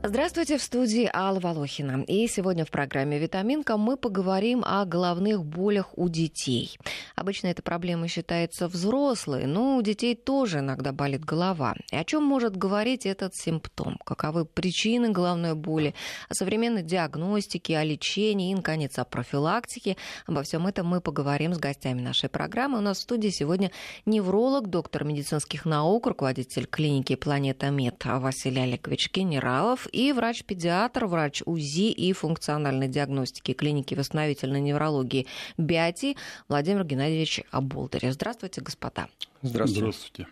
Здравствуйте, в студии Алла Волохина. И сегодня в программе «Витаминка» мы поговорим о головных болях у детей. Обычно эта проблема считается взрослой, но у детей тоже иногда болит голова. И о чем может говорить этот симптом? Каковы причины головной боли? О современной диагностике, о лечении и, наконец, о профилактике. Обо всем этом мы поговорим с гостями нашей программы. У нас в студии сегодня невролог, доктор медицинских наук, руководитель клиники «Планета Мед» Василий Олегович Генералов и врач-педиатр, врач УЗИ и функциональной диагностики клиники восстановительной неврологии БИАТИ Владимир Геннадьевич Аболдырев. Здравствуйте, господа. Здравствуйте. Здравствуйте.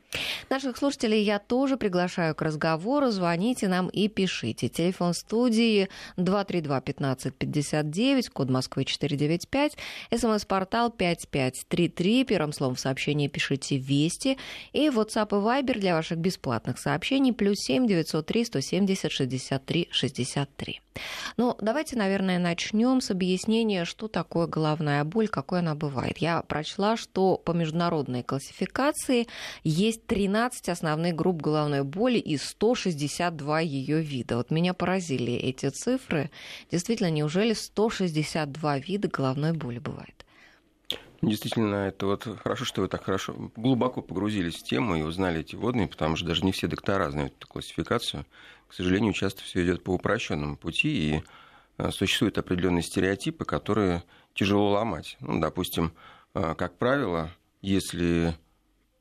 Наших слушателей я тоже приглашаю к разговору. Звоните нам и пишите. Телефон студии 232-1559, код Москвы 495, смс-портал 5533, первым словом в сообщении пишите «Вести», и WhatsApp и Viber для ваших бесплатных сообщений плюс 7 903 170 63 63. Ну, давайте, наверное, начнем с объяснения, что такое головная боль, какой она бывает. Я прочла, что по международной классификации есть 13 основных групп головной боли и 162 ее вида. Вот меня поразили эти цифры. Действительно, неужели 162 вида головной боли бывает? Действительно, это вот хорошо, что вы так хорошо глубоко погрузились в тему и узнали эти водные, потому что даже не все доктора знают эту классификацию. К сожалению, часто все идет по упрощенному пути, и э, существуют определенные стереотипы, которые тяжело ломать. Ну, допустим, э, как правило, если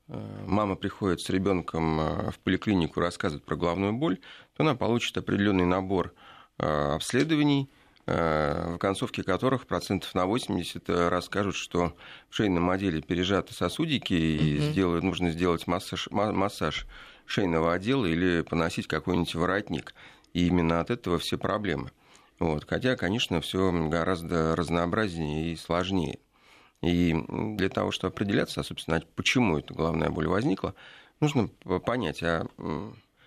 мама приходит с ребенком в поликлинику рассказывает про головную боль, то она получит определенный набор обследований, в концовке которых процентов на 80 расскажут, что в шейном отделе пережаты сосудики, и mm-hmm. сделают, нужно сделать массаж, массаж шейного отдела или поносить какой-нибудь воротник. И именно от этого все проблемы. Вот. Хотя, конечно, все гораздо разнообразнее и сложнее. И для того, чтобы определяться, собственно, почему эта головная боль возникла, нужно понять, а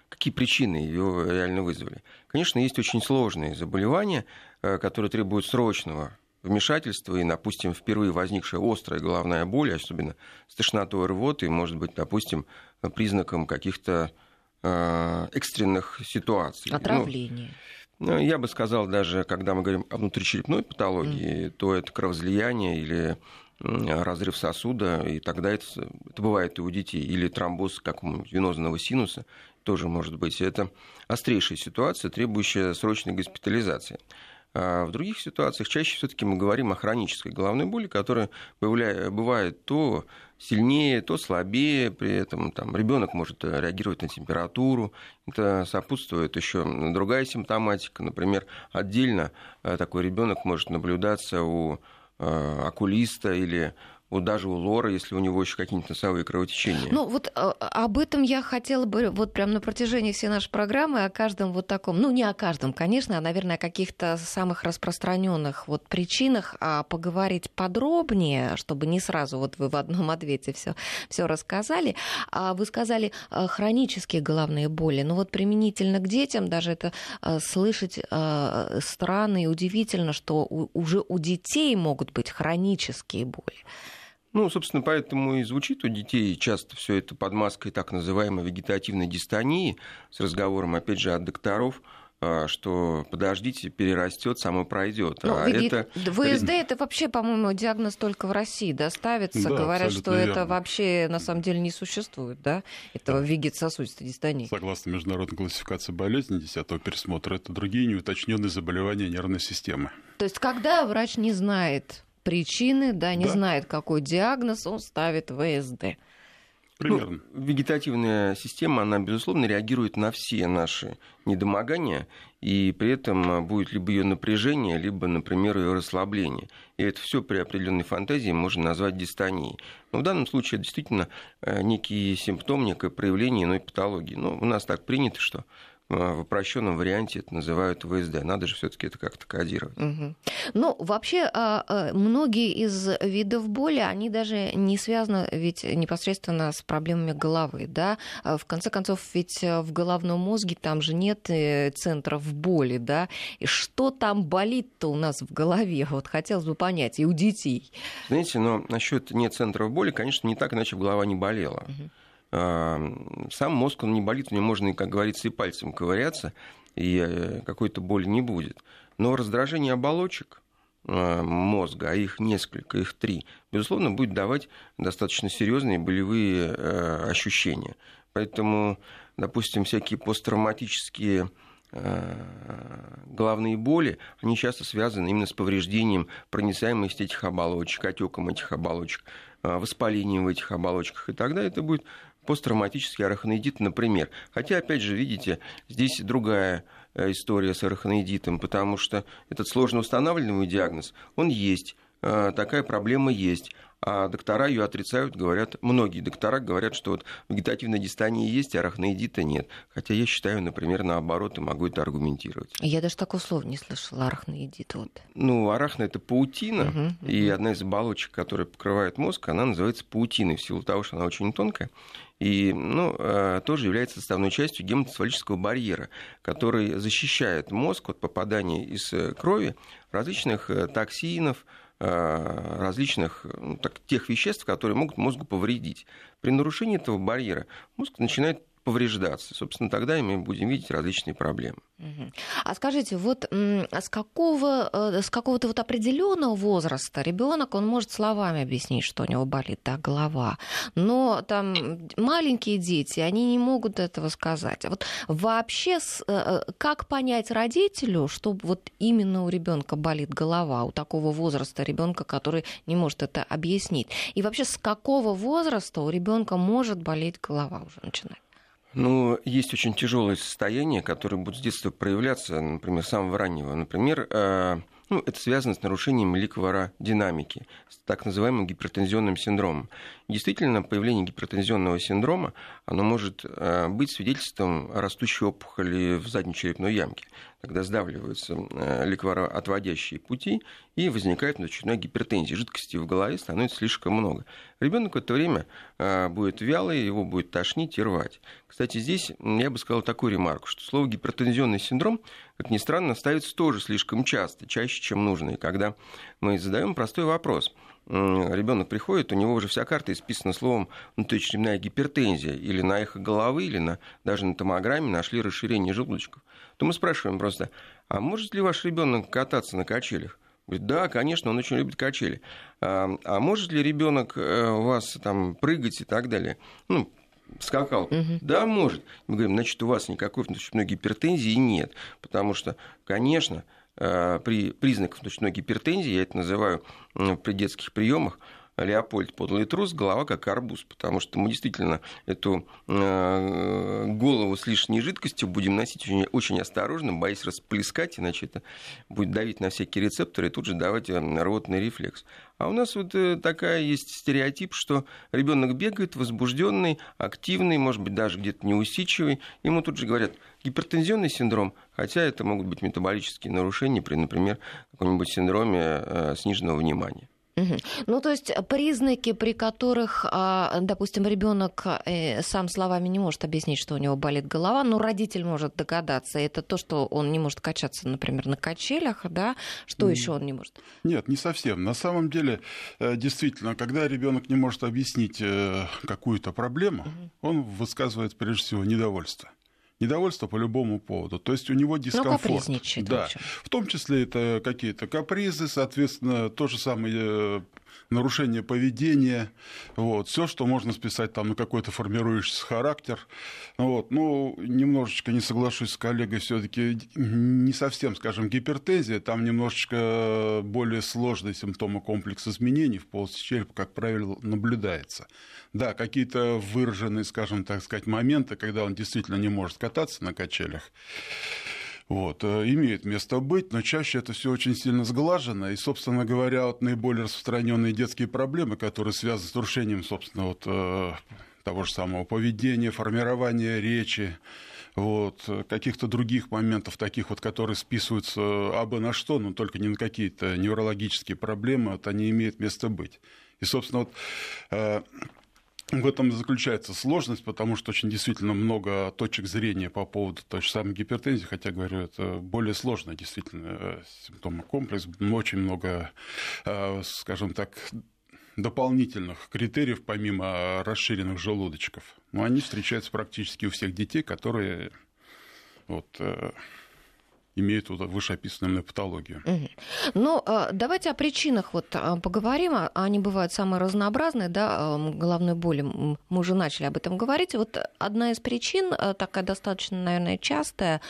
какие причины ее реально вызвали. Конечно, есть очень сложные заболевания, э, которые требуют срочного вмешательства, и, допустим, впервые возникшая острая головная боль, особенно с тошнотой рвоты, может быть, допустим, признаком каких-то э, экстренных ситуаций. Отравление. Ну, я бы сказал, даже когда мы говорим о внутричерепной патологии, mm. то это кровоизлияние или разрыв сосуда, и тогда это, это бывает и у детей, или тромбоз какого-нибудь венозного синуса тоже может быть. Это острейшая ситуация, требующая срочной госпитализации. А в других ситуациях чаще все-таки мы говорим о хронической головной боли, которая бывает то сильнее, то слабее, при этом там, ребенок может реагировать на температуру, это сопутствует еще другая симптоматика, например, отдельно э, такой ребенок может наблюдаться у э, окулиста или вот даже у Лора, если у него еще какие-нибудь носовые кровотечения. Ну, вот а, об этом я хотела бы вот прям на протяжении всей нашей программы о каждом вот таком, ну, не о каждом, конечно, а, наверное, о каких-то самых распространенных вот причинах а поговорить подробнее, чтобы не сразу вот вы в одном ответе все все рассказали. А вы сказали а, хронические головные боли. Ну, вот применительно к детям даже это а, слышать странно и удивительно, что уже у детей могут быть хронические боли. Ну, собственно, поэтому и звучит у детей часто все это под маской так называемой вегетативной дистонии, с разговором, опять же, от докторов, а, что подождите, перерастет, само пройдет. Ну, а это... ВСД это вообще, по-моему, диагноз только в России да, ставится. Да, Говорят, что верно. это вообще на самом деле не существует, да, этого да. вегетососудистой дистонии. Согласно международной классификации болезней 10 пересмотра, это другие неуточненные заболевания нервной системы. То есть, когда врач не знает причины, да, не да. знает, какой диагноз, он ставит ВСД. Примерно. Ну, вегетативная система, она, безусловно, реагирует на все наши недомогания, и при этом будет либо ее напряжение, либо, например, ее расслабление. И это все при определенной фантазии можно назвать дистонией. Но в данном случае это действительно э, некий симптом, некое проявление иной патологии. Но у нас так принято, что а, в упрощенном варианте это называют ВСД. Надо же все-таки это как-то кодировать. Угу. Ну, вообще, а, а, многие из видов боли, они даже не связаны ведь непосредственно с проблемами головы, да? В конце концов, ведь в головном мозге там же нет э, центров боли, да? И что там болит-то у нас в голове? Вот хотелось бы понять, и у детей. Знаете, но насчет нет центров боли, конечно, не так, иначе голова не болела. Угу. Сам мозг, он не болит, у него можно, как говорится, и пальцем ковыряться, и э, какой-то боли не будет. Но раздражение оболочек мозга, а их несколько, их три, безусловно, будет давать достаточно серьезные болевые ощущения. Поэтому, допустим, всякие посттравматические головные боли, они часто связаны именно с повреждением проницаемости этих оболочек, отеком этих оболочек, воспалением в этих оболочках. И тогда это будет посттравматический арахноидит, например. Хотя, опять же, видите, здесь другая э, история с арахноидитом, потому что этот сложно устанавливаемый диагноз, он есть, э, такая проблема есть а доктора ее отрицают, говорят, многие доктора говорят, что вот вегетативная дистания есть, а арахноидита нет. Хотя я считаю, например, наоборот, и могу это аргументировать. Я даже такого слова не слышала, арахноидит. Вот. Ну, арахна – это паутина, угу, угу. и одна из оболочек, которая покрывает мозг, она называется паутиной, в силу того, что она очень тонкая и ну, э, тоже является составной частью гематоцефалического барьера, который защищает мозг от попадания из э, крови различных э, токсинов, различных ну, так, тех веществ, которые могут мозгу повредить. При нарушении этого барьера мозг начинает повреждаться. Собственно, тогда мы будем видеть различные проблемы. А скажите, вот с какого, э, с какого-то вот определенного возраста ребенок, он может словами объяснить, что у него болит да, голова, но там маленькие дети, они не могут этого сказать. А вот вообще, э, э, как понять родителю, что вот именно у ребенка болит голова, у такого возраста ребенка, который не может это объяснить? И вообще, с какого возраста у ребенка может болеть голова уже начинать? Ну, есть очень тяжелое состояние, которое будет с детства проявляться, например, с самого раннего. Например, э, ну, это связано с нарушением ликвородинамики, с так называемым гипертензионным синдромом. Действительно, появление гипертензионного синдрома оно может э, быть свидетельством растущей опухоли в задней черепной ямке. Тогда сдавливаются э, ликвороотводящие пути и возникает начальная гипертензия. Жидкости в голове становится слишком много. Ребенок в это время э, будет вялый, его будет тошнить и рвать. Кстати, здесь я бы сказал такую ремарку, что слово гипертензионный синдром, как ни странно, ставится тоже слишком часто, чаще, чем нужно. И когда мы задаем простой вопрос – ребенок приходит, у него уже вся карта исписана словом внутричерепная гипертензия, или на эхо головы, или на, даже на томограмме нашли расширение желудочков, то мы спрашиваем просто, а может ли ваш ребенок кататься на качелях? Говорит, да, конечно, он очень любит качели. А, а может ли ребенок э, у вас там прыгать и так далее? Ну, скакал. Угу. Да, может. Мы говорим, значит, у вас никакой внутричерепной гипертензии нет. Потому что, конечно, при признаках ночной гипертензии, я это называю при детских приемах, Леопольд подлый трус, голова как арбуз, потому что мы действительно эту э, голову с лишней жидкостью будем носить очень, очень осторожно, боясь расплескать, иначе это будет давить на всякие рецепторы и тут же давать э, рвотный рефлекс. А у нас вот такая есть стереотип, что ребенок бегает возбужденный, активный, может быть, даже где-то неусидчивый. Ему тут же говорят гипертензионный синдром, хотя это могут быть метаболические нарушения при, например, каком-нибудь синдроме сниженного внимания. Ну, то есть признаки, при которых, а, допустим, ребенок э, сам словами не может объяснить, что у него болит голова, но родитель может догадаться. Это то, что он не может качаться, например, на качелях, да? Что mm. еще он не может? Нет, не совсем. На самом деле, э, действительно, когда ребенок не может объяснить э, какую-то проблему, mm-hmm. он высказывает прежде всего недовольство недовольство по любому поводу. То есть у него ну, дискомфорт. Ну, да. В, в том числе это какие-то капризы, соответственно, то же самое э, нарушение поведения, вот, все, что можно списать там на какой-то формирующийся характер. Вот. Ну, немножечко не соглашусь с коллегой, все-таки не совсем, скажем, гипертезия, там немножечко более сложный симптомы комплекс изменений в полости черепа, как правило, наблюдается. Да, какие-то выраженные, скажем так сказать, моменты, когда он действительно не может кататься на качелях, вот, э, имеет место быть, но чаще это все очень сильно сглажено. И, собственно говоря, вот наиболее распространенные детские проблемы, которые связаны с нарушением, собственно, вот, э, того же самого поведения, формирования речи, вот, каких-то других моментов, таких вот, которые списываются абы на что, но только не на какие-то неврологические проблемы, вот они имеют место быть. И, собственно, вот, э, в этом заключается сложность, потому что очень действительно много точек зрения по поводу той же самой гипертензии, хотя, говорю, это более сложный действительно э, симптомный комплекс, очень много, э, скажем так, дополнительных критериев, помимо расширенных желудочков. Но они встречаются практически у всех детей, которые вот, имеют вот вышеописанную патологию. Угу. Ну, давайте о причинах вот а, поговорим. А, они бывают самые разнообразные, да, головной боли. Мы уже начали об этом говорить. Вот одна из причин, такая достаточно, наверное, частая,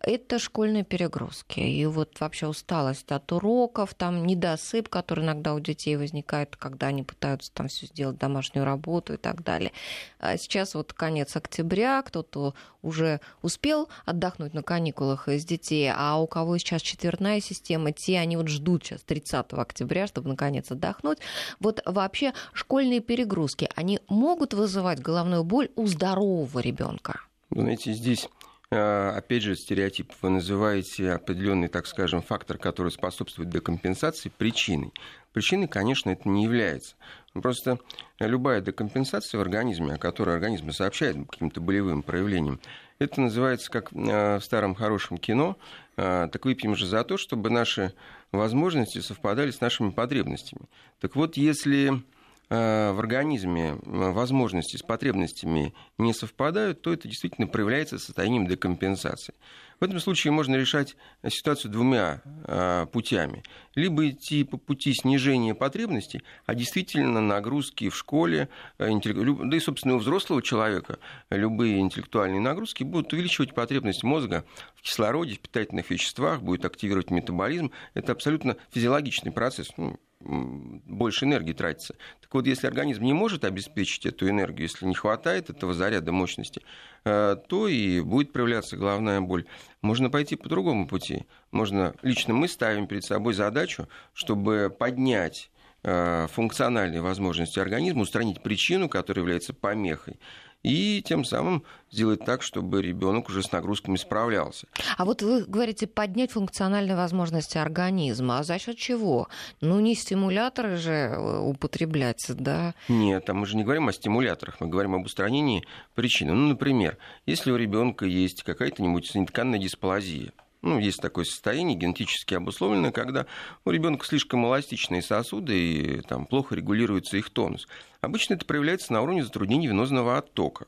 это школьные перегрузки. И вот вообще усталость от уроков, там недосып, который иногда у детей возникает, когда они пытаются там все сделать, домашнюю работу и так далее. Сейчас вот конец октября, кто-то уже успел отдохнуть на каникулах из детей, а у кого сейчас четвертная система, те они вот ждут сейчас 30 октября, чтобы наконец отдохнуть. Вот вообще школьные перегрузки, они могут вызывать головную боль у здорового ребенка? Знаете, здесь э, опять же, стереотип. Вы называете определенный, так скажем, фактор, который способствует декомпенсации, причиной. Причиной, конечно, это не является. Просто любая декомпенсация в организме, о которой организм сообщает каким-то болевым проявлением, это называется, как э, в старом хорошем кино, э, так выпьем же за то, чтобы наши возможности совпадали с нашими потребностями. Так вот, если Э, в организме возможности с потребностями не совпадают, то это действительно проявляется состоянием декомпенсации. В этом случае можно решать ситуацию двумя э, путями. Либо идти по пути снижения потребностей, а действительно нагрузки в школе, э, да и, собственно, у взрослого человека любые интеллектуальные нагрузки будут увеличивать потребность мозга в кислороде, в питательных веществах, будет активировать метаболизм. Это абсолютно физиологичный процесс. Ну, больше энергии тратится. Так вот, если организм не может обеспечить эту энергию, если не хватает этого заряда мощности, э, то и будет проявляться головная боль. Можно пойти по другому пути. Можно, лично мы ставим перед собой задачу, чтобы поднять э, функциональные возможности организма, устранить причину, которая является помехой, и тем самым сделать так, чтобы ребенок уже с нагрузками справлялся. А вот вы говорите поднять функциональные возможности организма. А за счет чего? Ну, не стимуляторы же э, употреблять, да? Нет, а мы же не говорим о стимуляторах, мы говорим об устранении причины. Ну, например, если у ребенка есть какая-то-нибудь тканная дисплазия, ну, есть такое состояние генетически обусловленное, когда у ребенка слишком эластичные сосуды и там, плохо регулируется их тонус. Обычно это проявляется на уровне затруднений венозного оттока.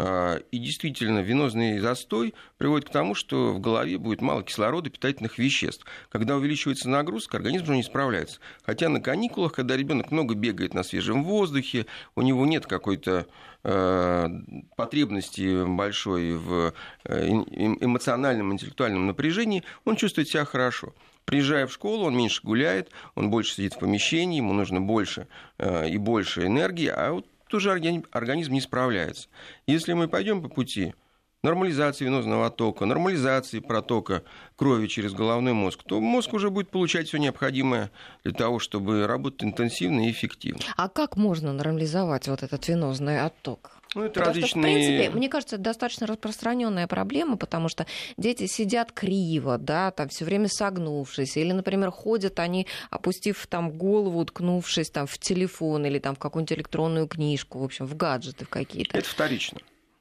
А, и действительно, венозный застой приводит к тому, что в голове будет мало кислорода, питательных веществ. Когда увеличивается нагрузка, организм уже не справляется. Хотя на каникулах, когда ребенок много бегает на свежем воздухе, у него нет какой-то потребности большой в э, эмоциональном, интеллектуальном напряжении, он чувствует себя хорошо. Приезжая в школу, он меньше гуляет, он больше сидит в помещении, ему нужно больше э, и больше энергии, а вот тоже организм не справляется. Если мы пойдем по пути нормализации венозного оттока, нормализации протока крови через головной мозг, то мозг уже будет получать все необходимое для того, чтобы работать интенсивно и эффективно. А как можно нормализовать вот этот венозный отток? Ну, это потому различные... что, в принципе, мне кажется, это достаточно распространенная проблема, потому что дети сидят криво, да, там все время согнувшись, или, например, ходят они, опустив там голову, уткнувшись там в телефон или там в какую-нибудь электронную книжку, в общем, в гаджеты в какие-то. Это вторично.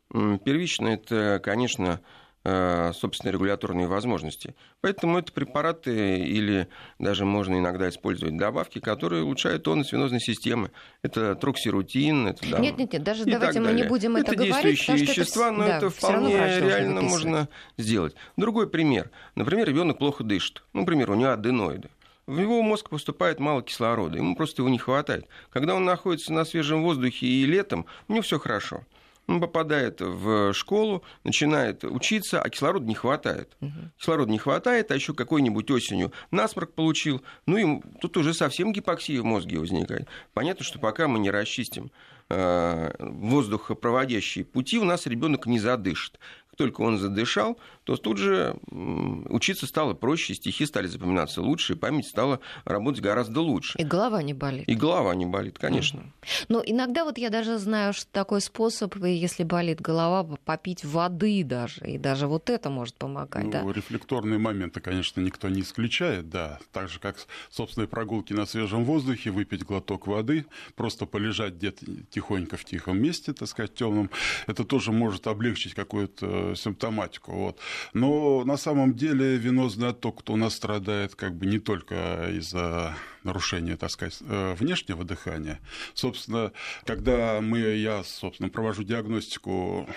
Первично это, конечно, Э, собственные регуляторные возможности. Поэтому это препараты или даже можно иногда использовать добавки, которые улучшают тонус венозной системы. Это троксирутин. Это, да, нет, нет, нет, даже давайте мы не будем это, это говорить. действующие вещества, это, но да, это вполне реально можно сделать. Другой пример. Например, ребенок плохо дышит. Ну, например, у него аденоиды в его мозг поступает мало кислорода, ему просто его не хватает. Когда он находится на свежем воздухе и летом, у него все хорошо. Он попадает в школу, начинает учиться, а кислорода не хватает. Угу. Кислорода не хватает, а еще какой-нибудь осенью насморк получил. Ну и тут уже совсем гипоксия в мозге возникает. Понятно, что пока мы не расчистим э, воздухопроводящие пути, у нас ребенок не задышит только он задышал, то тут же учиться стало проще, стихи стали запоминаться лучше, и память стала работать гораздо лучше. И голова не болит. И голова не болит, конечно. Но иногда вот я даже знаю, что такой способ, если болит голова, попить воды даже, и даже вот это может помогать. Ну, да? рефлекторные моменты, конечно, никто не исключает, да. Так же, как собственные прогулки на свежем воздухе, выпить глоток воды, просто полежать где-то тихонько в тихом месте, так сказать, темном, это тоже может облегчить какое-то э, симптоматику. Вот. Но на самом деле венозный отток у нас страдает как бы не только из-за нарушения, так сказать, э, внешнего дыхания. Собственно, когда мы, я, собственно, провожу диагностику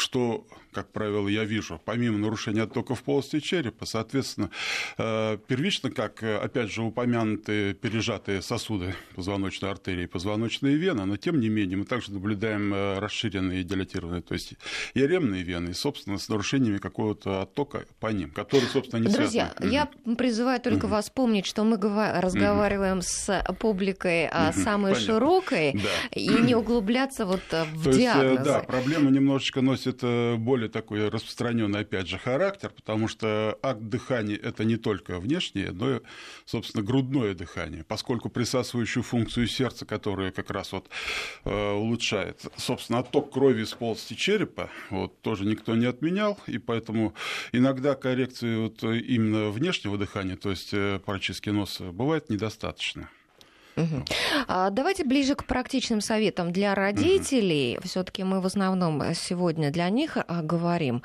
что, как правило, я вижу, помимо нарушения оттоков полости черепа, соответственно, э, первично, как, э, опять же, упомянутые пережатые сосуды позвоночной артерии, позвоночные вены, но, тем не менее, мы также наблюдаем э, расширенные дилатированные, то есть иеремные вены, и, собственно, с нарушениями какого-то оттока по ним, которые, собственно, не Друзья, связаны. я призываю только mm вас помнить, что мы разговариваем mm с публикой mm самой Понятно. широкой, да. и не углубляться вот в то диагнозы. Есть, да, проблема немножечко носит носит э, более такой распространенный, опять же, характер, потому что акт дыхания – это не только внешнее, но и, собственно, грудное дыхание, поскольку присасывающую функцию сердца, которая как раз вот э, улучшает, собственно, отток крови из полости черепа, вот, тоже никто не отменял, и поэтому иногда коррекции вот именно внешнего дыхания, то есть э, практически носа, бывает недостаточно. Угу. А, давайте ближе к практичным советам для родителей. Угу. Все-таки мы в основном сегодня для них а, говорим.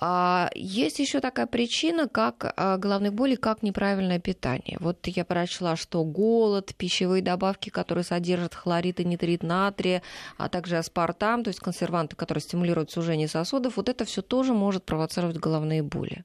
А, есть еще такая причина, как головных болей, как неправильное питание. Вот я прочла, что голод, пищевые добавки, которые содержат хлорид и нитрит натрия, а также аспартам, то есть консерванты, которые стимулируют сужение сосудов, вот это все тоже может провоцировать головные боли.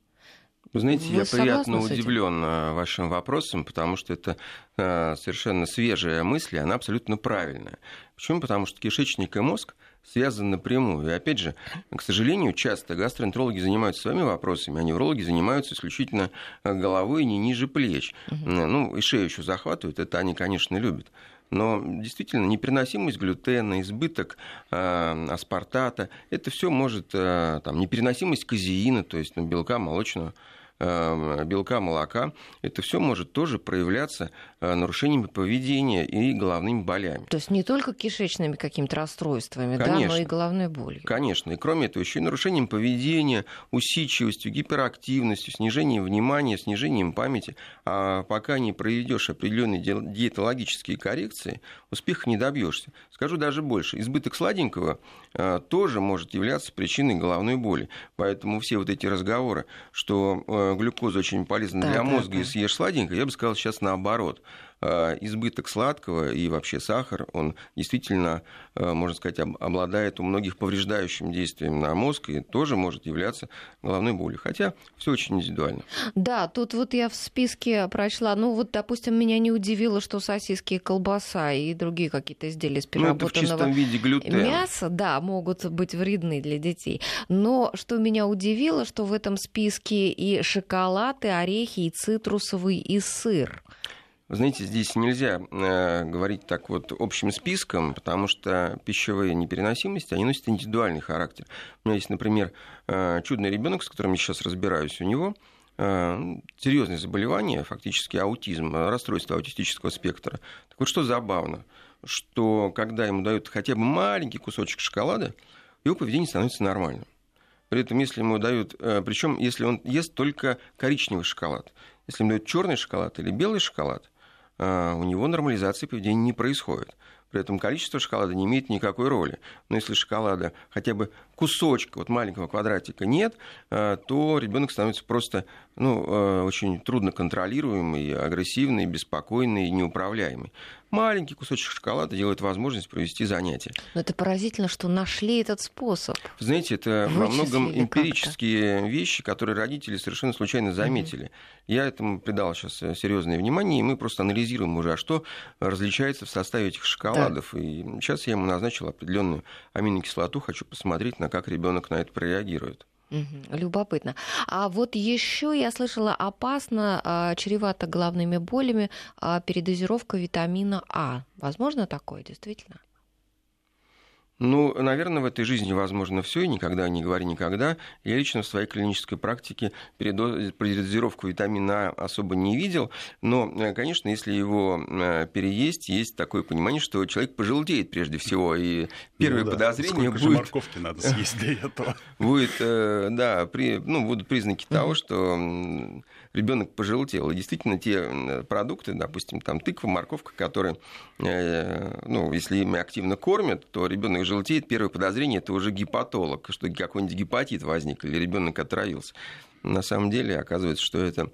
Вы знаете, Вы я приятно удивлен э, вашим вопросом, потому что это э, совершенно свежая мысль, и она абсолютно правильная. Почему? Потому что кишечник и мозг связаны напрямую. И опять же, к сожалению, часто гастроэнтерологи занимаются своими вопросами, а неврологи занимаются исключительно э, головой не ниже плеч. Угу. Ну, и шею еще захватывают, это они, конечно, любят. Но действительно непереносимость глютена, избыток э, аспартата, это все может, э, там, непереносимость казеина, то есть ну, белка молочного белка, молока, это все может тоже проявляться э, нарушениями поведения и головными болями. То есть не только кишечными какими-то расстройствами, да, но и головной болью. Конечно. И кроме этого, еще и нарушением поведения, усидчивостью, гиперактивностью, снижением внимания, снижением памяти. А пока не проведешь определенные диетологические коррекции, успеха не добьешься. Скажу даже больше. Избыток сладенького э, тоже может являться причиной головной боли. Поэтому все вот эти разговоры, что э, глюкоза очень полезна да, для мозга да, и съешь сладенькое, я бы сказал сейчас наоборот. Э, избыток сладкого и вообще сахар, он действительно, э, можно сказать, обладает у многих повреждающим действием на мозг и тоже может являться головной болью. Хотя все очень индивидуально. Да, тут вот я в списке прочла, ну вот, допустим, меня не удивило, что сосиски, колбаса и другие какие-то изделия из переработанного ну, в виде глютена. мяса, да, могут быть вредны для детей. Но что меня удивило, что в этом списке и шоколад, и орехи, и цитрусовый, и сыр. Знаете, здесь нельзя э, говорить так вот общим списком, потому что пищевые непереносимости, они носят индивидуальный характер. У меня есть, например, э, чудный ребенок, с которым я сейчас разбираюсь, у него э, серьезное заболевание, фактически аутизм, расстройство аутистического спектра. Так вот, что забавно, что когда ему дают хотя бы маленький кусочек шоколада, его поведение становится нормальным. При этом, если ему дают, э, причем если он ест только коричневый шоколад, если ему дают черный шоколад или белый шоколад, у него нормализации поведения не происходит. При этом количество шоколада не имеет никакой роли. Но если шоколада хотя бы кусочка, вот маленького квадратика нет, а, то ребенок становится просто ну, а, очень трудно контролируемый, агрессивный, беспокойный и неуправляемый маленький кусочек шоколада делает возможность провести занятие. Но это поразительно, что нашли этот способ. Знаете, это во многом эмпирические вещи, которые родители совершенно случайно заметили. Угу. Я этому придал сейчас э, серьезное внимание, и мы просто анализируем уже, а что различается в составе этих шоколадов. Да. И сейчас я ему назначил определенную аминокислоту, хочу посмотреть, на как ребенок на это прореагирует. Любопытно. А вот еще я слышала, опасно, а, чревато головными болями а, передозировка витамина А. Возможно такое, действительно? Ну, наверное, в этой жизни возможно все, и никогда не говори никогда. Я лично в своей клинической практике передозировку витамина А особо не видел, но, э, конечно, если его э, переесть, есть такое понимание, что человек пожелтеет прежде всего, и первое ну, да. подозрение Сколько будет... морковки надо съесть для этого? Будет, э, да, при... ну, будут признаки того, что ребенок пожелтел. И действительно, те продукты, допустим, там тыква, морковка, которые, ну, если ими активно кормят, то ребенок желтеет, первое подозрение это уже гепатолог, что какой-нибудь гепатит возник или ребенок отравился. На самом деле оказывается, что это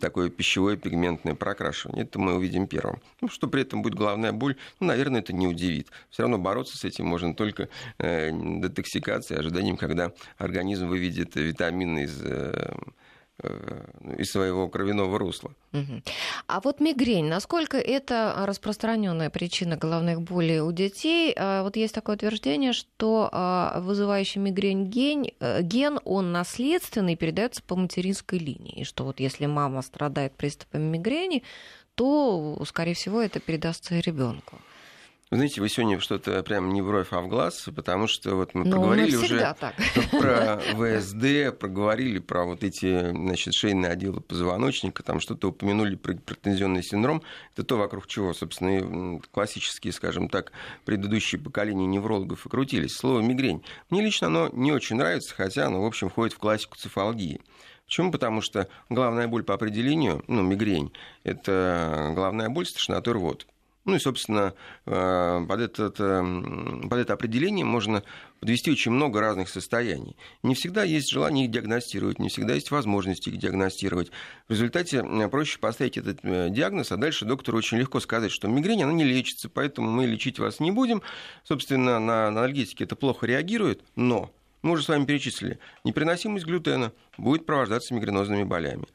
такое пищевое пигментное прокрашивание. Это мы увидим первым. Ну, что при этом будет головная боль, ну, наверное, это не удивит. Все равно бороться с этим можно только э, детоксикацией, ожиданием, когда организм выведет витамины из э, Э, из своего кровяного русла. А вот мигрень, насколько это распространенная причина головных болей у детей? А вот есть такое утверждение, что а, вызывающий мигрень ген, э, ген он наследственный, передается по материнской линии. И что вот если мама страдает приступами мигрени, то, скорее всего, это передастся ребенку. Вы знаете, вы сегодня что-то прям не бровь, а в глаз, потому что вот мы Но ну, проговорили уже так. про ВСД, проговорили про вот эти значит, шейные отделы позвоночника, там что-то упомянули про претензионный синдром. Это то, вокруг чего, собственно, классические, скажем так, предыдущие поколения неврологов и крутились. Слово «мигрень». Мне лично оно не очень нравится, хотя оно, в общем, входит в классику цефалгии. Почему? Потому что главная боль по определению, ну, мигрень, это главная боль тошнотой рвот. Ну и, собственно, э, под, этот, э, под это определение можно подвести очень много разных состояний. Не всегда есть желание их диагностировать, не всегда есть возможность их диагностировать. В результате э, проще поставить этот диагноз, а дальше доктору очень легко сказать, что мигрень, она не лечится, поэтому мы лечить вас не будем. Собственно, на анальгетики это плохо реагирует, но мы уже с вами перечислили, непереносимость глютена будет провождаться мигренозными болями.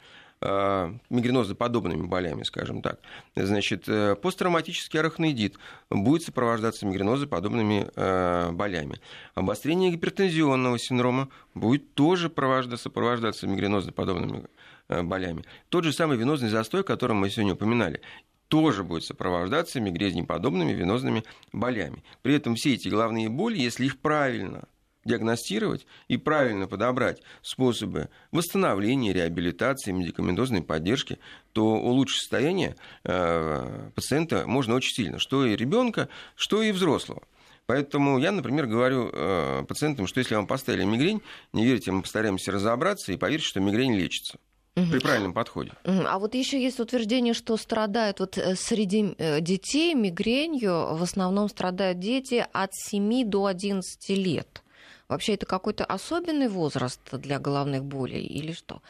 Э, мигренозоподобными болями, скажем так. Значит, э, посттравматический арахноидит будет сопровождаться мигренозоподобными э, болями. Обострение гипертензионного синдрома будет тоже сопровождаться мигренозоподобными болями. Тот же самый венозный застой, о котором мы сегодня упоминали, тоже будет сопровождаться мигрезнеподобными венозными болями. При этом все эти главные боли, если их правильно – диагностировать и правильно подобрать способы восстановления, реабилитации, медикаментозной поддержки, то улучшить состояние э, пациента можно очень сильно, что и ребенка, что и взрослого. Поэтому я, например, говорю э, пациентам, что если вам поставили мигрень, не верьте, мы постараемся разобраться и поверьте, что мигрень лечится при правильном подходе. А вот еще есть утверждение, что страдают вот э, среди детей мигренью, в основном страдают дети от 7 до 11 лет. Вообще это какой-то особенный возраст для головных болей или что?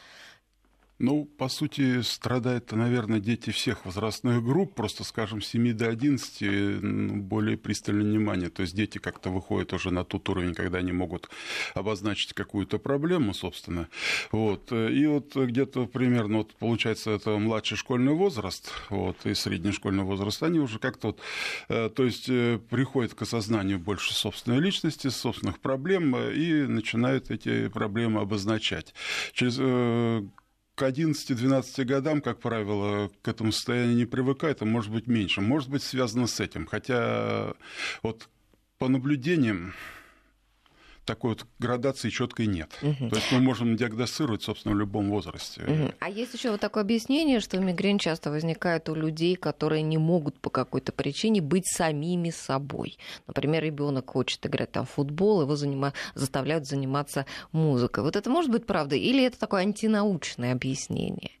Ну, по сути, страдают, наверное, дети всех возрастных групп, просто, скажем, с 7 до 11 более пристальное внимание. То есть дети как-то выходят уже на тот уровень, когда они могут обозначить какую-то проблему, собственно. Вот. И вот где-то примерно, вот, получается, это младший школьный возраст вот, и средний школьный возраст, они уже как-то вот, э, то есть э, приходят к осознанию больше собственной личности, собственных проблем э, и начинают эти проблемы обозначать. Через к 11-12 годам, как правило, к этому состоянию не привыкает, а может быть меньше. Может быть связано с этим. Хотя вот по наблюдениям такой вот градации четкой нет. Угу. То есть мы можем диагностировать, собственно, в любом возрасте. Угу. А есть еще вот такое объяснение, что мигрень часто возникает у людей, которые не могут по какой-то причине быть самими собой. Например, ребенок хочет играть там в футбол, его занима... заставляют заниматься музыкой. Вот это может быть правда? Или это такое антинаучное объяснение?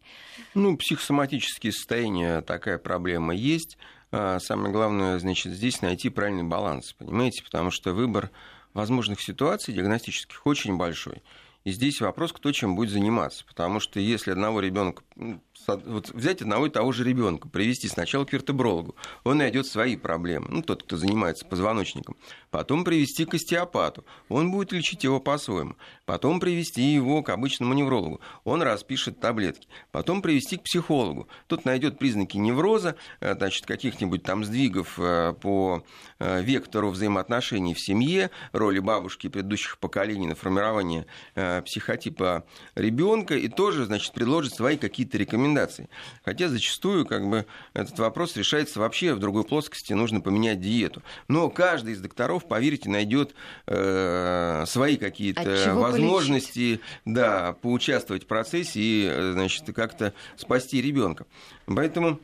Ну, психосоматические состояния, такая проблема есть. А самое главное, значит, здесь найти правильный баланс, понимаете, потому что выбор возможных ситуаций диагностических очень большой. И здесь вопрос, кто чем будет заниматься. Потому что если одного ребенка вот взять одного и того же ребенка, привести сначала к вертебрологу, он найдет свои проблемы, ну, тот, кто занимается позвоночником, потом привести к остеопату, он будет лечить его по-своему, потом привести его к обычному неврологу, он распишет таблетки, потом привести к психологу, тот найдет признаки невроза, э, значит, каких-нибудь там сдвигов э, по э, вектору взаимоотношений в семье, роли бабушки предыдущих поколений на формирование психотипа ребенка, и тоже, значит, предложит свои какие-то рекомендации рекомендаций. Хотя зачастую как бы, этот вопрос решается вообще в другой плоскости, нужно поменять диету. Но каждый из докторов, поверьте, найдет э, свои какие-то возможности да, поучаствовать в процессе и э, значит, как-то спасти ребенка. Поэтому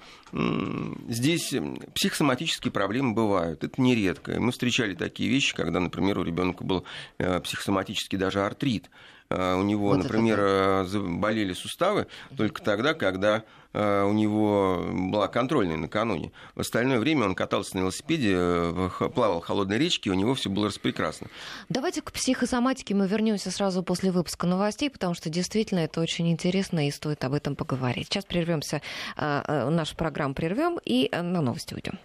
здесь психосоматические проблемы бывают. Это нередко. Мы встречали такие вещи, когда, например, у ребенка был э, психосоматический даже артрит. У него, вот например, заболели суставы, только тогда, когда у него была контрольная накануне. В остальное время он катался на велосипеде, плавал в холодной речке, у него все было распрекрасно. Давайте к психосоматике мы вернемся сразу после выпуска новостей, потому что действительно это очень интересно и стоит об этом поговорить. Сейчас прервемся, нашу программу прервем и на новости уйдем.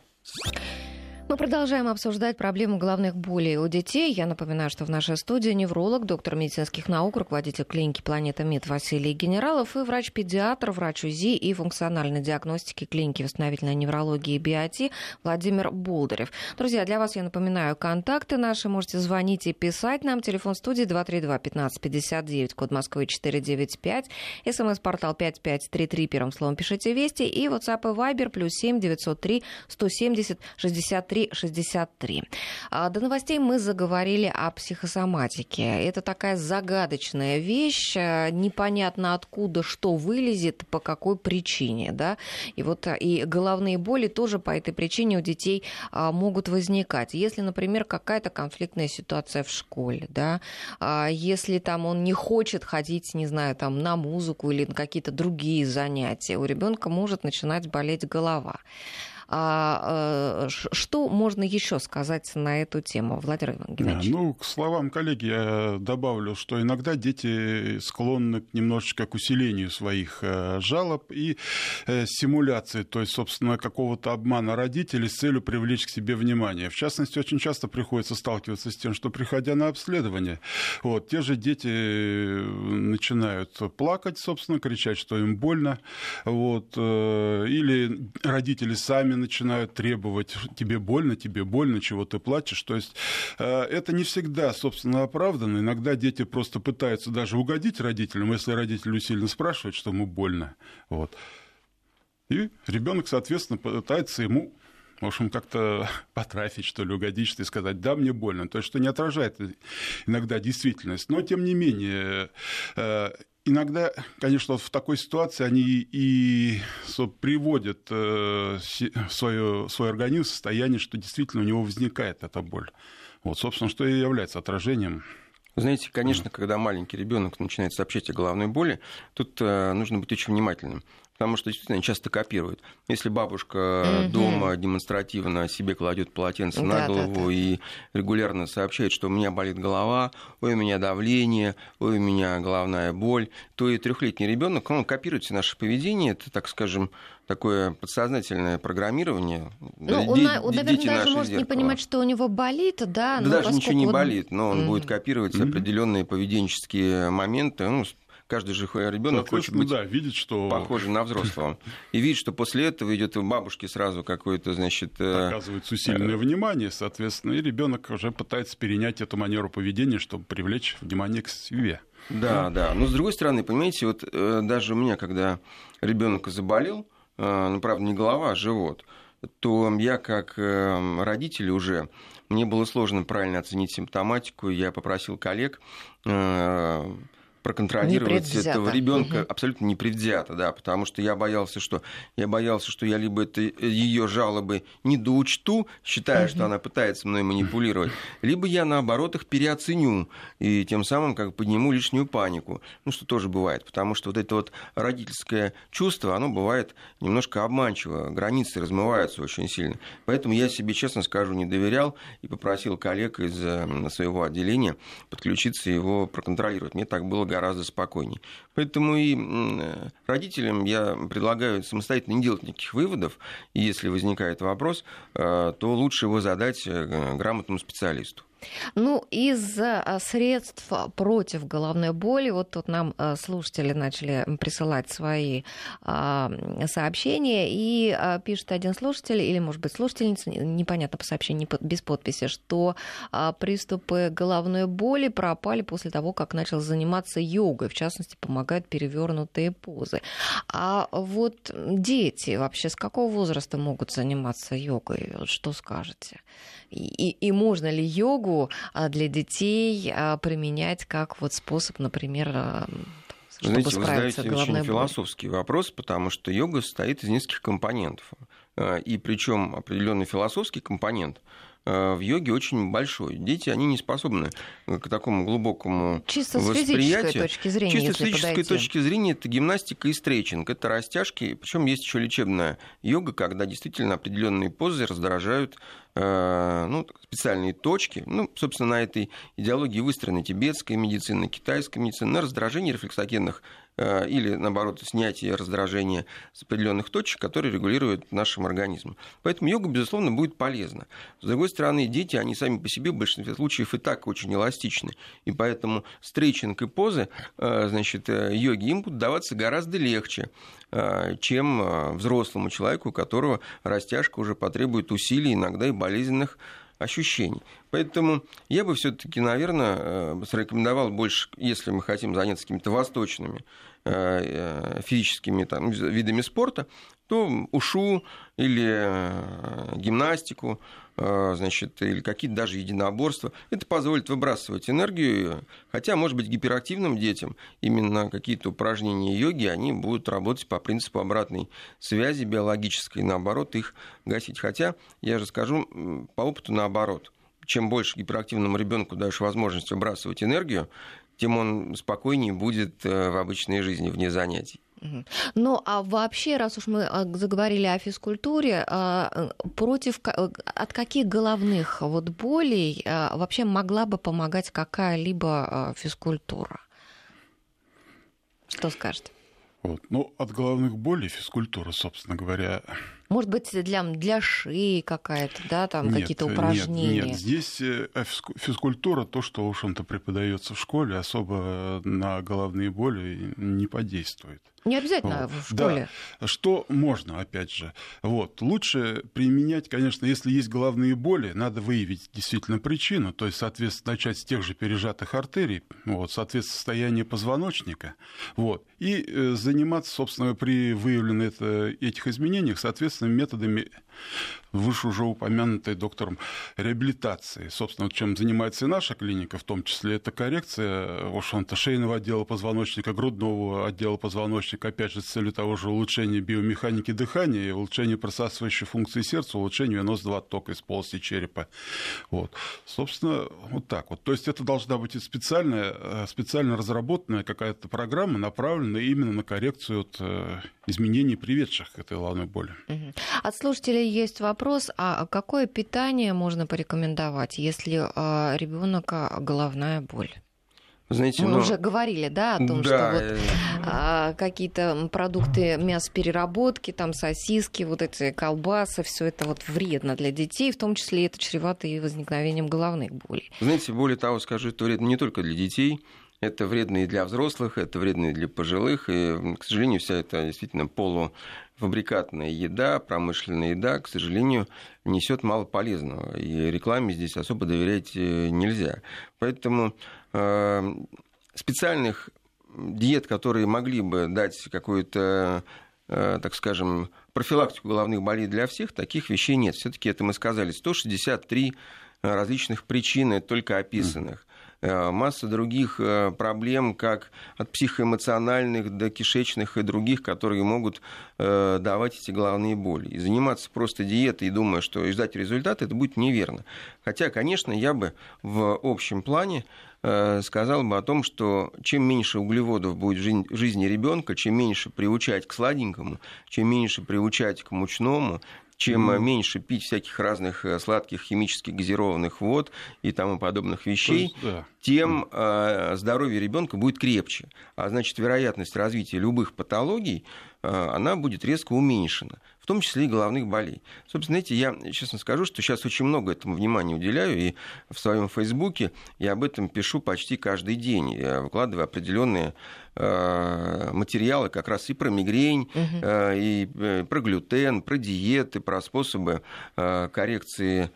Мы продолжаем обсуждать проблему головных болей у детей. Я напоминаю, что в нашей студии невролог, доктор медицинских наук, руководитель клиники «Планета Мид» Василий Генералов и врач-педиатр, врач УЗИ и функциональной диагностики клиники восстановительной неврологии биоти Владимир Болдырев. Друзья, для вас я напоминаю контакты наши. Можете звонить и писать нам. Телефон студии 232-1559, код Москвы 495. СМС-портал 5533, первым словом пишите «Вести». И WhatsApp и Viber плюс 7 903 170 63 63. А, до новостей мы заговорили о психосоматике. Это такая загадочная вещь, а, непонятно откуда что вылезет, по какой причине. Да? И вот а, и головные боли тоже по этой причине у детей могут возникать. Если, например, какая-то конфликтная ситуация в школе, да, если там он не хочет ходить, не знаю, там на музыку или на какие-то другие занятия, у ребенка может начинать болеть голова. А, э, что можно еще сказать на эту тему, Владимир Геннадьевич? Ну, к словам коллеги я добавлю, что иногда дети склонны немножечко к усилению своих э, жалоб и э, симуляции, то есть, собственно, какого-то обмана родителей с целью привлечь к себе внимание. В частности, очень часто приходится сталкиваться с тем, что, приходя на обследование, вот, те же дети начинают плакать, собственно, кричать, что им больно, вот, или родители сами начинают требовать, тебе больно, тебе больно, чего ты плачешь. То есть э, это не всегда, собственно, оправданно. Иногда дети просто пытаются даже угодить родителям, если родители усиленно спрашивают, что ему больно. Вот. И ребенок, соответственно, пытается ему в общем, как-то потрафить, что ли, угодить, что и сказать, да, мне больно. То есть, что не отражает иногда действительность. Но, тем не менее, э, Иногда, конечно, в такой ситуации они и приводят э, свое, свой организм в состояние, что действительно у него возникает эта боль. Вот, собственно, что и является отражением. Знаете, конечно, когда маленький ребенок начинает сообщать о головной боли, тут э, нужно быть очень внимательным потому что действительно часто копируют. Если бабушка угу. дома демонстративно себе кладет полотенце да, на голову да, да. и регулярно сообщает, что у меня болит голова, ой, у меня давление, ой, у меня головная боль, то и трехлетний ребенок, он копирует все наше поведение, это, так скажем, такое подсознательное программирование. Ну, он, Де- он наверное, даже может зеркало. не понимать, что у него болит, да? Да даже ничего не он... болит, но он mm будет копировать определенные поведенческие моменты, ну, каждый же ребенок хочет быть да, видит, что... похож на взрослого. И видит, что после этого идет у бабушки сразу какой-то, значит... Э, Оказывается усиленное э... внимание, соответственно, и ребенок уже пытается перенять эту манеру поведения, чтобы привлечь внимание к себе. Да, да. Но с другой стороны, понимаете, вот э, даже у меня, когда ребенок заболел, ну, правда, не голова, а живот, то я как родитель уже, мне было сложно правильно оценить симптоматику, я попросил коллег проконтролировать этого ребенка угу. абсолютно непредвзято, да, потому что я боялся, что я боялся, что я либо это ее жалобы недоучту, считая, угу. что она пытается мной манипулировать, либо я наоборот их переоценю и тем самым как подниму лишнюю панику, ну что тоже бывает, потому что вот это вот родительское чувство, оно бывает немножко обманчиво, границы размываются очень сильно, поэтому я себе честно скажу не доверял и попросил коллег из своего отделения подключиться и его проконтролировать. Мне так было гораздо спокойнее. Поэтому и родителям я предлагаю самостоятельно не делать никаких выводов, и если возникает вопрос, э, то лучше его задать э, грамотному специалисту. Ну, из а, средств против головной боли, вот тут нам а, слушатели начали присылать свои а, сообщения, и пишет один слушатель, или, может быть, слушательница, непонятно по сообщению, без подписи, что приступы головной боли пропали после того, как начал заниматься йогой, в частности, помогают перевернутые позы. А вот дети вообще с какого возраста могут заниматься йогой? Что скажете? И, и можно ли йогу а, для детей а, применять как вот способ, например, а, чтобы Знаете, вы задаете очень боль. философский вопрос, потому что йога состоит из нескольких компонентов. И причем определенный философский компонент в йоге очень большой. Дети, они не способны к такому глубокому Чисто с восприятию. физической точки зрения, Чисто с физической подойти. точки зрения это гимнастика и стретчинг, это растяжки. Причем есть еще лечебная йога, когда действительно определенные позы раздражают э, ну, специальные точки. Ну, собственно, на этой идеологии выстроена тибетская медицина, китайская медицина, на раздражение рефлексогенных э, или, наоборот, снятие раздражения с определенных точек, которые регулируют нашим организмом. Поэтому йога, безусловно, будет полезна. С другой стороны, дети, они сами по себе в большинстве случаев и так очень эластичны. И поэтому стрейчинг и позы э, значит, э, йоги им будут даваться гораздо легче, э, чем э, взрослому человеку, у которого растяжка уже потребует усилий, иногда и болезненных ощущений. Поэтому я бы все-таки, наверное, э, срекомендовал больше, если мы хотим заняться какими-то восточными э, э, физическими там, видами спорта, то ушу или гимнастику, значит, или какие-то даже единоборства. Это позволит выбрасывать энергию, хотя, может быть, гиперактивным детям именно какие-то упражнения йоги, они будут работать по принципу обратной связи биологической, наоборот, их гасить. Хотя, я же скажу по опыту наоборот. Чем больше гиперактивному ребенку даешь возможность выбрасывать энергию, тем он спокойнее будет э, в обычной жизни, вне занятий. Ну, а вообще, раз уж мы а, заговорили о физкультуре, э, против э, от каких головных вот болей вообще могла бы помогать какая-либо физкультура? Что скажете? Вот. Ну, от головных болей физкультура, собственно говоря, Может быть, для, для шеи какая-то, да, там Нет, какие-то нет, упражнения? Нет, здесь э, а физку- физкультура, то, что, в общем-то, преподается в школе, особо на головные боли не подействует. Не обязательно Вот. в школе. Да. Что можно, опять же. Вот. Лучше применять, конечно, если есть головные боли, надо выявить действительно причину, то есть, соответственно, начать с тех же пережатых артерий, вот, соответственно, состояние позвоночника, вот, и э, заниматься, собственно, при выявленных это, этих изменениях, соответственно, методами выше уже упомянутой доктором реабилитации. Собственно, чем занимается и наша клиника, в том числе это коррекция, в общем-то, шейного отдела позвоночника, грудного отдела позвоночника, опять же, с целью того же улучшения биомеханики дыхания, улучшения просасывающей функции сердца, улучшения венозного оттока из полости черепа. Вот. Собственно, вот так вот. То есть это должна быть специальная, э, специально разработанная какая-то программа, направленная именно на коррекцию вот, э, изменений, приведших к этой головной боли. От слушателей есть вопрос, а какое питание можно порекомендовать, если ребенок головная боль? Знаете, Мы ну, уже говорили, да, о том, да, что вот э, а, какие-то продукты мясопереработки, там сосиски, вот эти колбасы, все это вот вредно для детей, в том числе это чревато и возникновением головных болей. Знаете, более того, скажу, это вредно не только для детей, это вредно и для взрослых, это вредно и для пожилых. И, к сожалению, вся эта действительно полуфабрикатная еда, промышленная еда, к сожалению, несет мало полезного. И рекламе здесь особо доверять э, нельзя. Поэтому э, специальных диет, которые могли бы дать какую-то э, так скажем, профилактику головных болей для всех, таких вещей нет. Все-таки это мы сказали, 163 различных причин, только описанных. Э, Масса других э, проблем, как от психоэмоциональных до кишечных и других, которые могут э, давать эти головные боли. И заниматься просто диетой, думая, что ждать результата, это будет неверно. Хотя, конечно, я бы в общем плане сказал бы о том, что чем меньше углеводов будет в жизни ребенка, чем меньше приучать к сладенькому, чем меньше приучать к мучному, чем э, меньше пить всяких разных э, сладких химически газированных вод и тому подобных То вещей, есть, да. тем э, здоровье ребенка будет крепче. А значит, вероятность развития любых патологий, э, она будет резко уменьшена, в том числе и головных болей. Собственно, знаете, я честно скажу, что сейчас очень много этому внимания уделяю, и в своем Фейсбуке я об этом пишу почти каждый день. Я выкладываю определенные э, материалы как раз и про мигрень, э, и э, про глютен, про диеты, про способы коррекции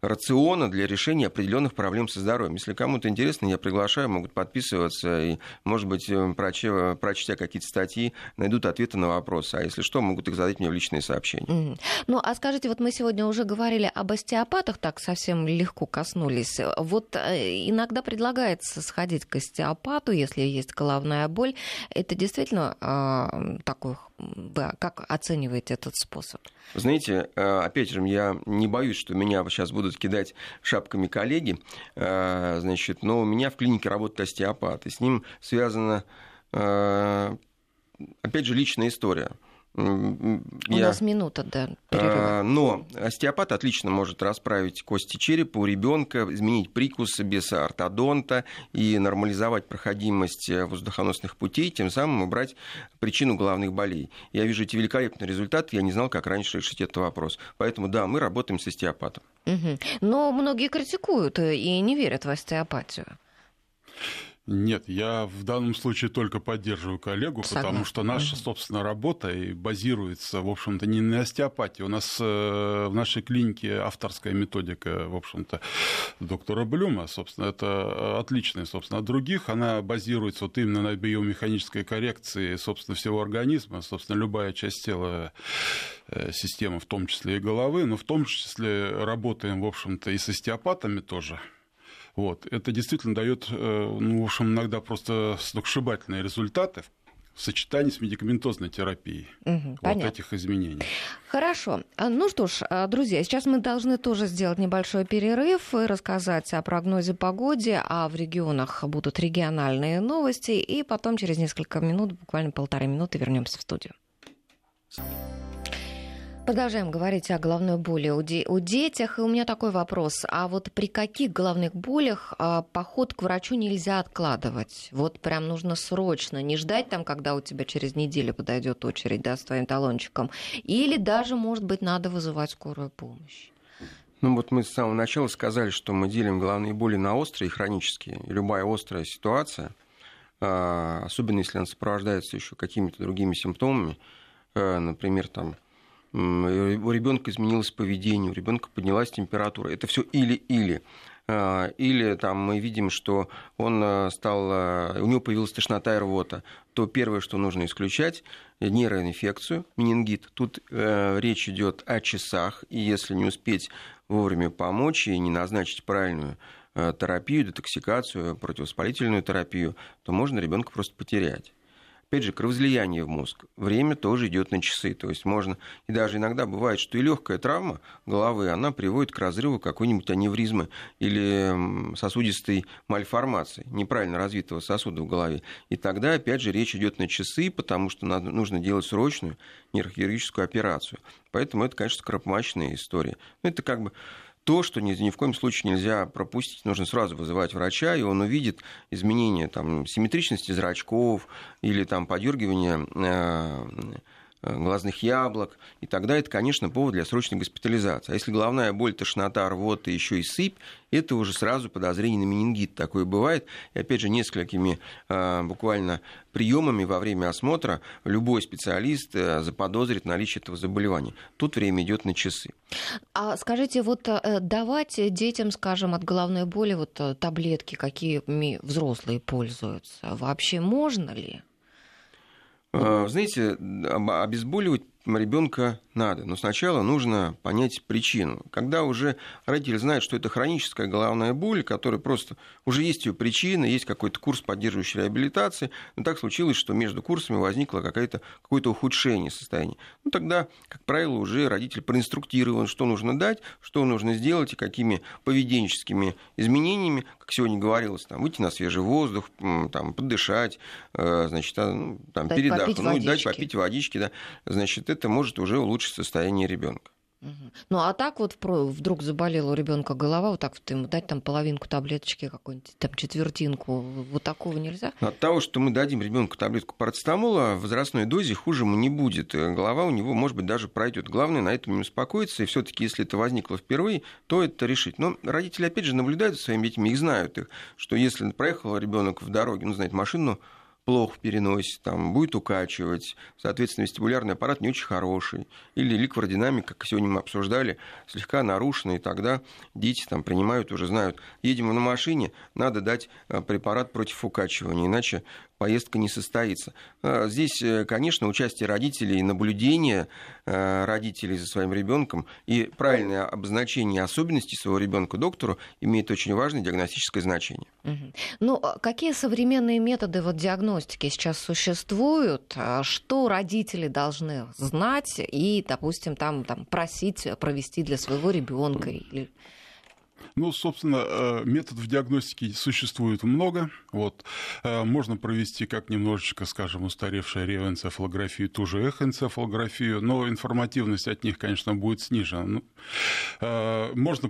рациона для решения определенных проблем со здоровьем. Если кому-то интересно, я приглашаю, могут подписываться и, может быть, э, проче- прочтя какие-то статьи, найдут ответы на вопросы. А если что, могут их задать мне в личные сообщения. Мгм. Ну, а скажите, вот мы сегодня уже говорили об остеопатах, так совсем легко коснулись. Вот э, иногда предлагается сходить к остеопату, если есть головная боль. Это действительно э, такой, вы как оцениваете этот способ? Знаете, э, опять же, я не боюсь, что меня сейчас будут будут кидать шапками коллеги, значит, но у меня в клинике работает остеопат, и с ним связана, опять же, личная история – у я... нас минута, да, перерыва. А, но остеопат отлично может расправить кости черепа у ребенка, изменить прикус без ортодонта и нормализовать проходимость воздухоносных путей, тем самым убрать причину головных болей. Я вижу эти великолепные результаты, я не знал, как раньше решить этот вопрос. Поэтому, да, мы работаем с остеопатом. Угу. Но многие критикуют и не верят в остеопатию. Нет, я в данном случае только поддерживаю коллегу, Согласна. потому что наша, собственно, работа и базируется, в общем-то, не на остеопатии. У нас э, в нашей клинике авторская методика, в общем-то, доктора Блюма, собственно, это отличная, собственно, от других. Она базируется вот именно на биомеханической коррекции, собственно, всего организма. Собственно, любая часть тела э, системы, в том числе и головы, но в том числе работаем, в общем-то, и с остеопатами тоже – вот. Это действительно дает, э, ну, в общем, иногда просто сногсшибательные результаты в сочетании с медикаментозной терапией угу, вот этих изменений. Хорошо. А, ну что ж, а, друзья, сейчас мы должны тоже сделать небольшой перерыв и рассказать о прогнозе погоде, а в регионах будут региональные новости, и потом через несколько минут, буквально полторы минуты, вернемся в студию. Продолжаем говорить о головной боли у, де- у детях. И у меня такой вопрос. А вот при каких головных болях а, поход к врачу нельзя откладывать? Вот прям нужно срочно, не ждать там, когда у тебя через неделю подойдет очередь да, с твоим талончиком. Или даже, может быть, надо вызывать скорую помощь. Ну вот мы с самого начала сказали, что мы делим головные боли на острые и хронические. Любая острая ситуация, а, особенно если она сопровождается еще какими-то другими симптомами, а, например, там у ребенка изменилось поведение, у ребенка поднялась температура. Это все или-или. А, или там мы видим, что он а, стал, а, у него появилась тошнота и рвота, то первое, что нужно исключать, нейроинфекцию, менингит. Тут э, речь идет о часах, и если не успеть вовремя помочь и не назначить правильную э, терапию, детоксикацию, противовоспалительную терапию, то можно ребенка просто потерять. Опять же, кровоизлияние в мозг. Время тоже идет на часы. То есть можно, и даже иногда бывает, что и легкая травма головы, она приводит к разрыву какой-нибудь аневризмы или сосудистой мальформации, неправильно развитого сосуда в голове. И тогда, опять же, речь идет на часы, потому что надо, нужно делать срочную нейрохирургическую операцию. Поэтому это, конечно, скоропомощная история. Но это как бы то, что ни, ни в коем случае нельзя пропустить, нужно сразу вызывать врача, и он увидит изменения там, симметричности зрачков или там, подергивания э, глазных яблок. И тогда это, конечно, повод для срочной госпитализации. А если головная боль, тошнота, рвота, еще и сыпь, это уже сразу подозрение на менингит. Такое бывает. И опять же, несколькими э, буквально приемами во время осмотра любой специалист э, заподозрит наличие этого заболевания. Тут время идет на часы. А скажите, вот давать детям, скажем, от головной боли вот таблетки, какими взрослые пользуются, вообще можно ли? Э, знаете, обезболивать ребенка надо, но сначала нужно понять причину. Когда уже родители знают, что это хроническая головная боль, которая просто уже есть ее причина, есть какой-то курс поддерживающей реабилитации, но так случилось, что между курсами возникло какое-то какое ухудшение состояния. Ну, тогда, как правило, уже родитель проинструктирован, что нужно дать, что нужно сделать и какими поведенческими изменениями, как сегодня говорилось, там, выйти на свежий воздух, там, подышать, э, значит, а, ну, там, передохнуть, дать попить водички, да, значит, это может уже улучшить состояние ребенка. Ну а так вот вдруг заболела у ребенка голова, вот так вот ему дать там половинку таблеточки какую-нибудь, там четвертинку, вот такого нельзя? От того, что мы дадим ребенку таблетку парацетамола, в возрастной дозе хуже ему не будет. Голова у него, может быть, даже пройдет. Главное на этом не успокоиться, и все-таки, если это возникло впервые, то это решить. Но родители, опять же, наблюдают за своими детьми, их знают их, что если проехал ребенок в дороге, ну, знает машину, плохо переносит, там, будет укачивать, соответственно, вестибулярный аппарат не очень хороший, или ликвардинамика, как сегодня мы обсуждали, слегка нарушена, и тогда дети там принимают, уже знают, едем на машине, надо дать э, препарат против укачивания, иначе поездка не состоится. А, здесь, э, конечно, участие родителей, наблюдение э, родителей за своим ребенком и правильное обозначение особенностей своего ребенка доктору имеет очень важное диагностическое значение. Ну, а какие современные методы вот диагностики сейчас существуют? А что родители должны знать и, допустим, там, там просить провести для своего ребенка или Ну, собственно, э, методов диагностики существует много. Вот. Э, можно провести как немножечко, скажем, устаревшую реоэнцефалографию, ту же эхоэнцефалографию, но информативность от них, конечно, будет снижена. Ну, э, можно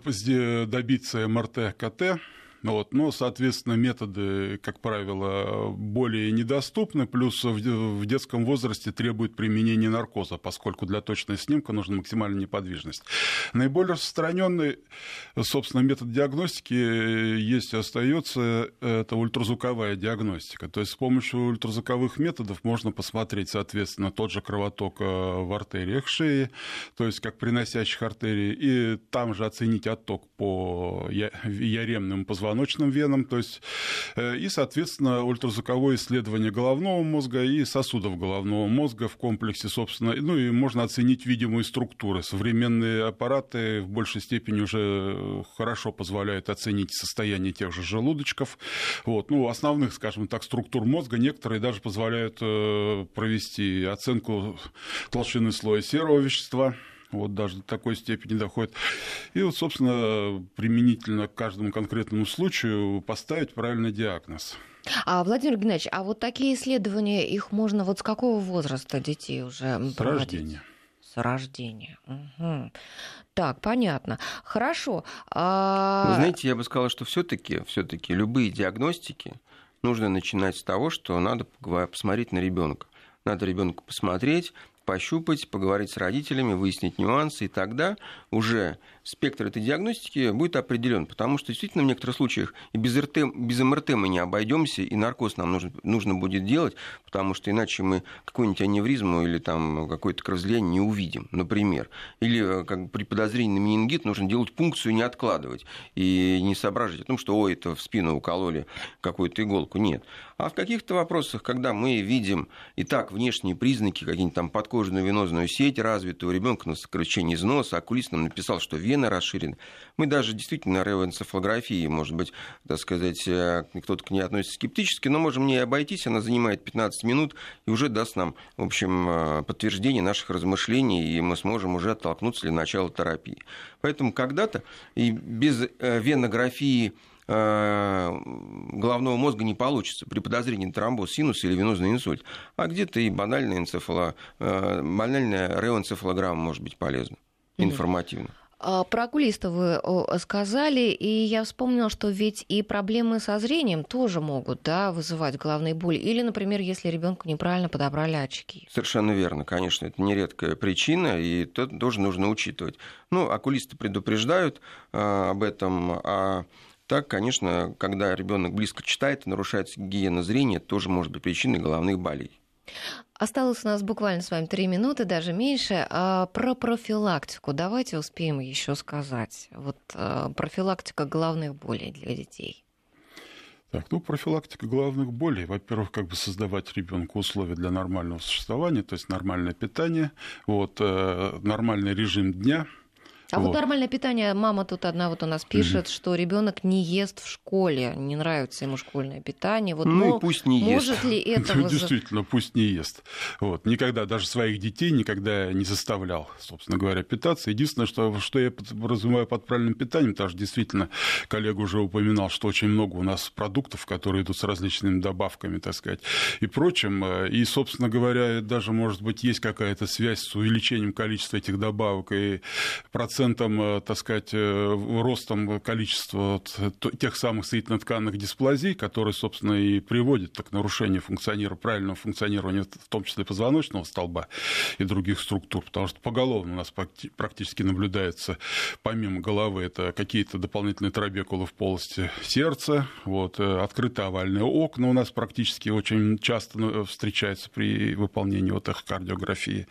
добиться МРТ, КТ, вот. Но, соответственно, методы, как правило, более недоступны, плюс в детском возрасте требует применения наркоза, поскольку для точной снимка нужна максимальная неподвижность. Наиболее распространенный, собственно, метод диагностики есть и остается, это ультразвуковая диагностика. То есть с помощью ультразвуковых методов можно посмотреть, соответственно, тот же кровоток э, в артериях шеи, то есть как приносящих артерий, и там же оценить отток по яремным позвоночным позвоночным венам, то есть, э, и, соответственно, ультразвуковое исследование головного мозга и сосудов головного мозга в комплексе, собственно, ну и можно оценить видимые структуры. Современные аппараты в большей степени уже хорошо позволяют оценить состояние тех же желудочков. Вот. Ну, основных, скажем так, структур мозга некоторые даже позволяют э, провести оценку толщины слоя серого вещества вот даже до такой степени доходит. И вот, собственно, применительно к каждому конкретному случаю поставить правильный диагноз. А, Владимир Геннадьевич, а вот такие исследования, их можно вот с какого возраста детей уже с проводить? рождения. С рождения. Угу. Так, понятно. Хорошо. А... Вы знаете, я бы сказала, что все-таки все-таки любые диагностики нужно начинать с того, что надо посмотреть на ребенка. Надо ребенка посмотреть, пощупать, поговорить с родителями, выяснить нюансы, и тогда уже спектр этой диагностики будет определен, потому что действительно в некоторых случаях и без, РТ, без МРТ мы не обойдемся, и наркоз нам нужно, нужно будет делать, потому что иначе мы какую-нибудь аневризму или там какое-то кровоизлияние не увидим, например. Или как бы при подозрении на менингит нужно делать пункцию не откладывать и не соображать о том, что ой, это в спину укололи какую-то иголку. Нет. А в каких-то вопросах, когда мы видим и так внешние признаки, какие-нибудь там подкожную венозную сеть развитую, у ребенка на сокращение износа, окулист нам написал, что вена вены расширены. Мы даже действительно на реоэнцефалографии, может быть, так сказать, э, кто-то к ней относится скептически, но можем не обойтись, она занимает 15 минут и уже даст нам, в общем, э, подтверждение наших размышлений, и мы сможем уже оттолкнуться для начала терапии. Поэтому когда-то и без э, венографии головного мозга не получится при подозрении на тромбоз синуса или венозный инсульт. А где-то и банальная, энцефало... банальная реоэнцефалограмма может быть полезна, информативно. А, про окулиста вы сказали, и я вспомнила, что ведь и проблемы со зрением тоже могут да, вызывать головные боли. Или, например, если ребенку неправильно подобрали очки. Совершенно верно, конечно, это нередкая причина, и это тоже нужно учитывать. Ну, окулисты предупреждают а, об этом, а так, конечно, когда ребенок близко читает и нарушается гигиена зрения, тоже может быть причиной головных болей. Осталось у нас буквально с вами три минуты, даже меньше. А про профилактику давайте успеем еще сказать. Вот а, профилактика головных болей для детей. Так, ну, профилактика головных болей. Во-первых, как бы создавать ребенку условия для нормального существования, то есть нормальное питание, вот, э, нормальный режим дня – а вот. вот нормальное питание, мама тут одна вот у нас пишет, угу. что ребенок не ест в школе, не нравится ему школьное питание. Вот, ну и пусть не может ест. ли это ну, Действительно, пусть не ест. Вот. Никогда, даже своих детей никогда не заставлял, собственно говоря, питаться. Единственное, что, что я подразумеваю под правильным питанием, потому что действительно коллега уже упоминал, что очень много у нас продуктов, которые идут с различными добавками, так сказать, и прочим. И, собственно говоря, даже, может быть, есть какая-то связь с увеличением количества этих добавок и процентов процентом, э, так сказать, э, ростом количества тех самых соединительно-тканных дисплазий, которые, собственно, и приводят к нарушению функционирования, правильного функционирования, в том числе позвоночного столба и других структур, потому что поголовно у нас практически наблюдается, помимо головы, это какие-то дополнительные трабекулы в полости сердца, вот, э, открытые овальные окна у нас практически очень часто встречаются при выполнении вот эхокардиографии.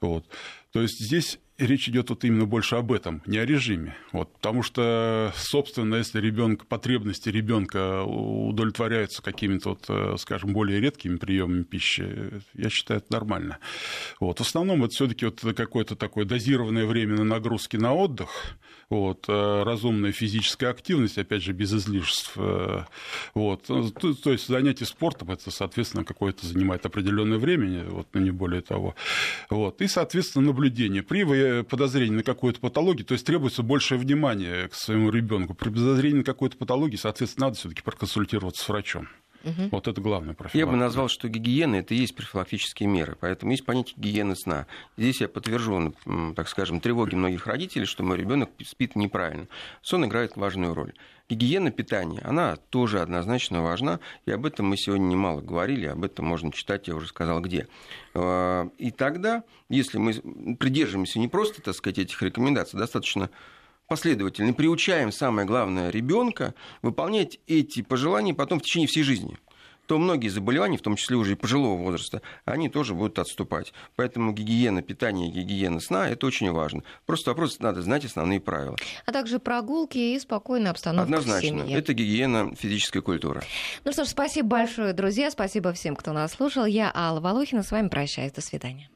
Вот. То есть здесь речь идет вот именно больше об этом, не о режиме. Вот, потому что, собственно, если ребенка, потребности ребенка удовлетворяются какими-то, вот, э, скажем, более редкими приемами пищи, я считаю, это нормально. Вот, в основном это все-таки вот какое-то такое дозированное время на нагрузки на отдых, вот, э, разумная физическая активность, опять же, без излишеств. Э, вот, то, то есть занятие спортом, это, соответственно, какое-то занимает определенное время, вот, но не более того. Вот, и, соответственно, наблюдение. При при подозрении на какую-то патологию, то есть требуется большее внимание к своему ребенку. При подозрении на какую-то патологию, соответственно, надо все-таки проконсультироваться с врачом. Угу. Вот это главное профилактика. Я бы назвал, что гигиена – это и есть профилактические меры. Поэтому есть понятие гигиены сна. Здесь я подтвержу, так скажем, тревоги многих родителей, что мой ребенок спит неправильно. Сон играет важную роль. Гигиена питания, она тоже однозначно важна, и об этом мы сегодня немало говорили, об этом можно читать, я уже сказал, где. А, и тогда, если мы придерживаемся не просто, так сказать, этих рекомендаций, достаточно последовательно приучаем, самое главное, ребенка выполнять эти пожелания потом в течение всей жизни то многие заболевания, в том числе уже и пожилого возраста, они тоже будут отступать. Поэтому гигиена питания, гигиена сна – это очень важно. Просто вопрос, надо знать основные правила. А также прогулки и спокойная обстановка Однозначно. в семье. Это гигиена физической культуры. Ну что ж, спасибо большое, друзья. Спасибо всем, кто нас слушал. Я Алла Волохина. С вами прощаюсь. До свидания.